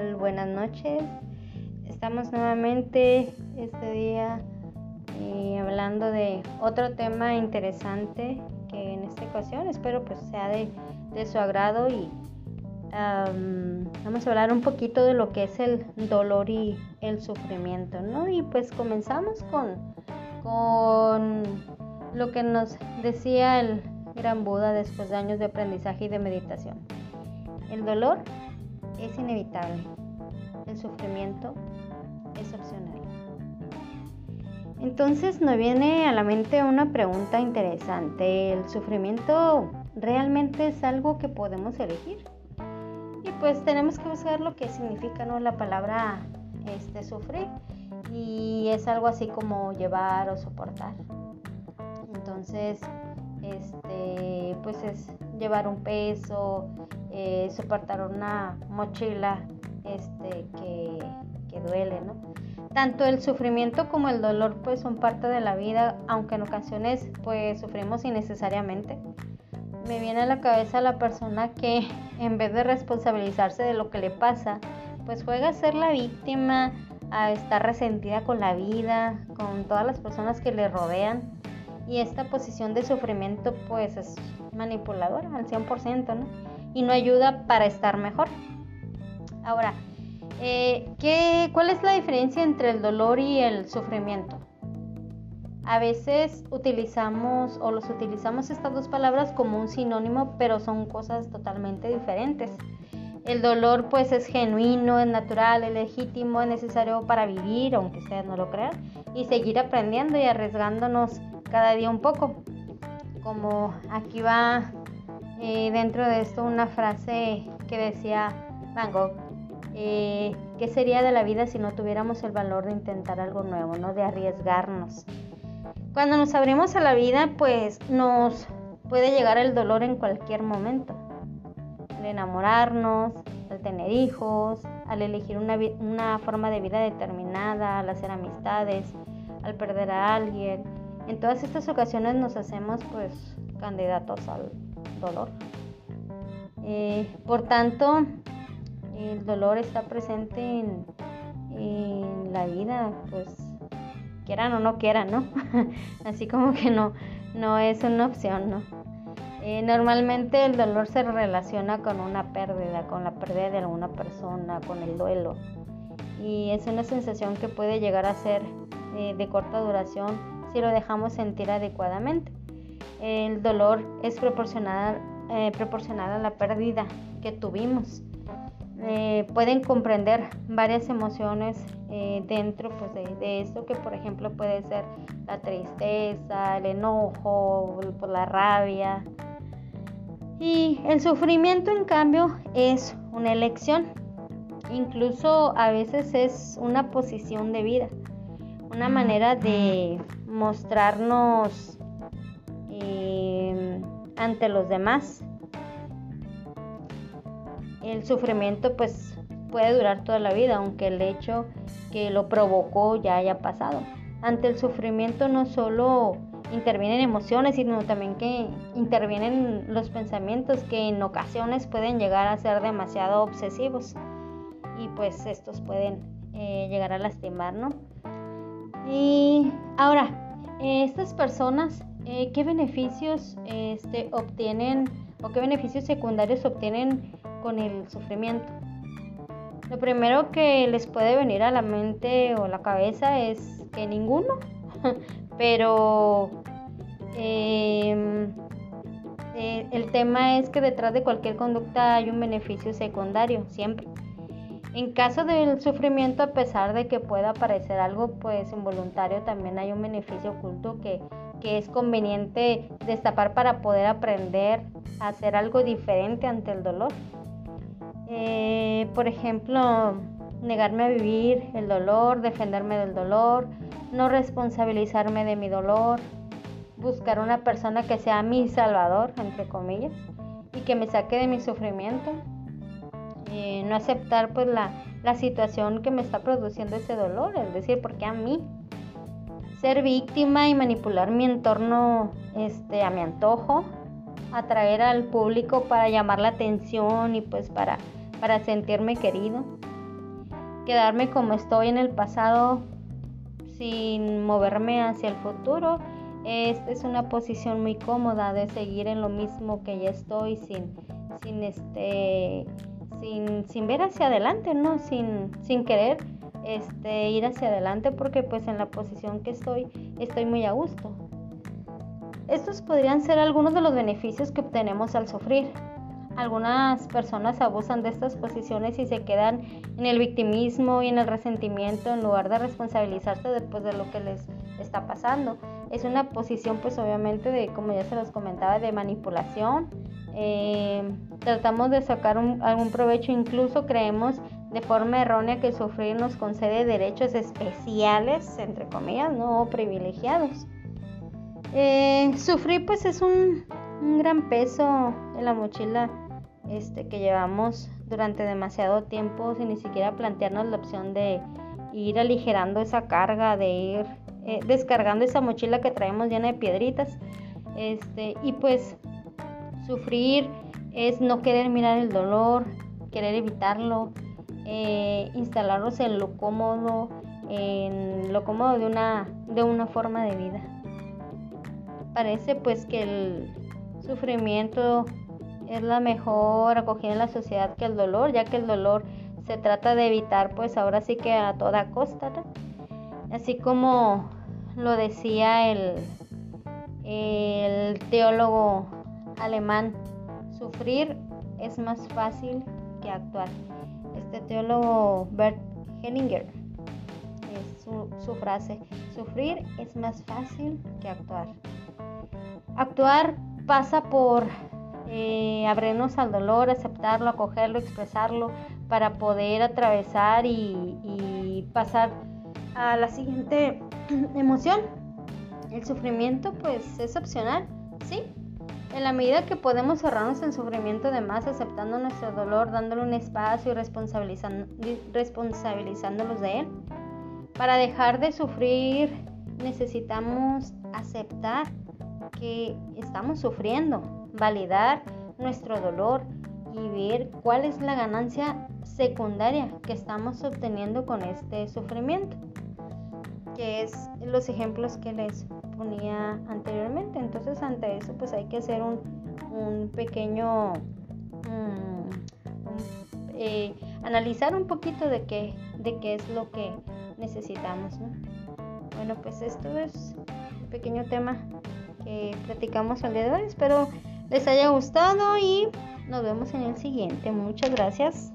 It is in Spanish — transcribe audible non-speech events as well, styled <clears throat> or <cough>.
Buenas noches. Estamos nuevamente este día eh, hablando de otro tema interesante que en esta ocasión espero pues sea de, su agrado y vamos a hablar un poquito de lo que es el dolor y el sufrimiento, ¿no? Y pues comenzamos con, con lo que nos decía el gran Buda después de años de aprendizaje y de meditación. El dolor es inevitable, el sufrimiento es opcional. Entonces nos viene a la mente una pregunta interesante. ¿El sufrimiento realmente es algo que podemos elegir? Y pues tenemos que buscar lo que significa ¿no? la palabra este, sufrir. Y es algo así como llevar o soportar. Entonces, este, pues es llevar un peso, eh, soportar una mochila este, que, que duele, ¿no? Tanto el sufrimiento como el dolor pues son parte de la vida, aunque en ocasiones pues sufrimos innecesariamente. Me viene a la cabeza la persona que <laughs> en vez de responsabilizarse de lo que le pasa, pues juega a ser la víctima, a estar resentida con la vida, con todas las personas que le rodean. Y esta posición de sufrimiento pues es manipuladora al 100%, ¿no? Y no ayuda para estar mejor. Ahora, eh, ¿qué, ¿cuál es la diferencia entre el dolor y el sufrimiento? A veces utilizamos o los utilizamos estas dos palabras como un sinónimo, pero son cosas totalmente diferentes. El dolor pues es genuino, es natural, es legítimo, es necesario para vivir, aunque ustedes no lo crean, y seguir aprendiendo y arriesgándonos cada día un poco. Como aquí va eh, dentro de esto una frase que decía Van Gogh, eh, ¿qué sería de la vida si no tuviéramos el valor de intentar algo nuevo, ¿no? de arriesgarnos? Cuando nos abrimos a la vida, pues nos puede llegar el dolor en cualquier momento. Al enamorarnos, al tener hijos, al elegir una, una forma de vida determinada, al hacer amistades, al perder a alguien, en todas estas ocasiones nos hacemos pues candidatos al dolor. Eh, por tanto, el dolor está presente en, la vida, pues quieran o no quieran, ¿no? <laughs> Así como que no, no es una opción, ¿no? Eh, normalmente el dolor se relaciona con una pérdida, con la pérdida de alguna persona, con el duelo. Y es una sensación que puede llegar a ser eh, de corta duración si lo dejamos sentir adecuadamente. El dolor es proporcional, eh, a la pérdida que tuvimos. Eh, pueden comprender varias emociones eh, dentro pues, de, esto que por ejemplo puede ser la tristeza, el enojo, la rabia. Y el sufrimiento en cambio es una elección, incluso a veces es una posición de vida, una manera de mostrarnos eh, ante los demás. El sufrimiento pues puede durar toda la vida, aunque el hecho que lo provocó ya haya pasado. Ante el sufrimiento no solo intervienen emociones, sino también que intervienen los pensamientos que en ocasiones pueden llegar a ser demasiado obsesivos y pues estos pueden eh, llegar a lastimar, ¿no? Y ahora, estas personas, eh, ¿qué beneficios este, obtienen o qué beneficios secundarios obtienen con el sufrimiento? Lo primero que les puede venir a la mente o la cabeza es que ninguno, <laughs> pero em, eh, el tema es que detrás de cualquier conducta hay un beneficio secundario, siempre. En caso del sufrimiento, a pesar de que pueda parecer algo pues involuntario, también hay un beneficio oculto que, es conveniente destapar para poder aprender a hacer algo diferente ante el dolor. Eh, por ejemplo, negarme a vivir el dolor, defenderme del dolor, no responsabilizarme de mi dolor, buscar una persona que sea mi salvador, entre comillas, y que me saque de mi sufrimiento. Eh, no aceptar pues la, situación que me está produciendo ese dolor, es decir, porque a mí ser víctima y manipular mi entorno este, a mi antojo, atraer al público para llamar la atención y pues para, para sentirme querido. quedarme como estoy en el pasado sin moverme hacia el futuro. Esta es una posición muy cómoda de seguir en lo mismo que ya estoy sin, sin este sin, sin ver hacia adelante, ¿no? Sin, sin querer este, ir hacia adelante porque pues en la posición que estoy estoy muy a gusto. Estos podrían ser algunos de los beneficios que obtenemos al sufrir. Algunas personas abusan de estas posiciones y se quedan en el victimismo y en el resentimiento en lugar de responsabilizarse después de lo que les está pasando. Es una posición pues obviamente de, como ya se los comentaba, de manipulación. Eh, tratamos de sacar algún provecho, incluso creemos de forma errónea que sufrir nos concede derechos especiales, entre comillas, no privilegiados. Eh, sufrir pues es un, gran peso en la mochila este, que llevamos durante demasiado tiempo sin ni siquiera plantearnos la opción de ir aligerando esa carga, de ir eh, descargando esa mochila que traemos llena de piedritas. Este, y pues sufrir es no querer mirar el dolor, querer evitarlo, eh, instalarnos en lo cómodo, en lo cómodo de una, de una forma de vida. Parece pues que el sufrimiento es la mejor acogida en la sociedad que el dolor, ya que el dolor se trata de evitar pues ahora sí que a toda costa, así como lo decía el, el teólogo alemán, sufrir es más fácil que actuar. Este teólogo Bert Hellinger es su, frase, sufrir es más fácil que actuar. Actuar pasa por eh, abrirnos al dolor, aceptarlo, acogerlo, expresarlo para poder atravesar y, y pasar a la siguiente <clears throat> emoción. El sufrimiento pues es opcional, ¿sí? En la medida que podemos cerrarnos en sufrimiento de más, aceptando nuestro dolor, dándole un espacio y responsabilizándolos de él. Para dejar de sufrir necesitamos aceptar que estamos sufriendo, validar nuestro dolor y ver cuál es la ganancia secundaria que estamos obteniendo con este sufrimiento, que es los ejemplos que les ponía anteriormente. Entonces ante eso pues hay que hacer un, pequeño... Mm, eh, analizar un poquito de qué, de qué es lo que necesitamos. Bueno pues esto es un pequeño tema que platicamos al día de hoy. Espero les haya gustado y nos vemos en el siguiente. Muchas gracias.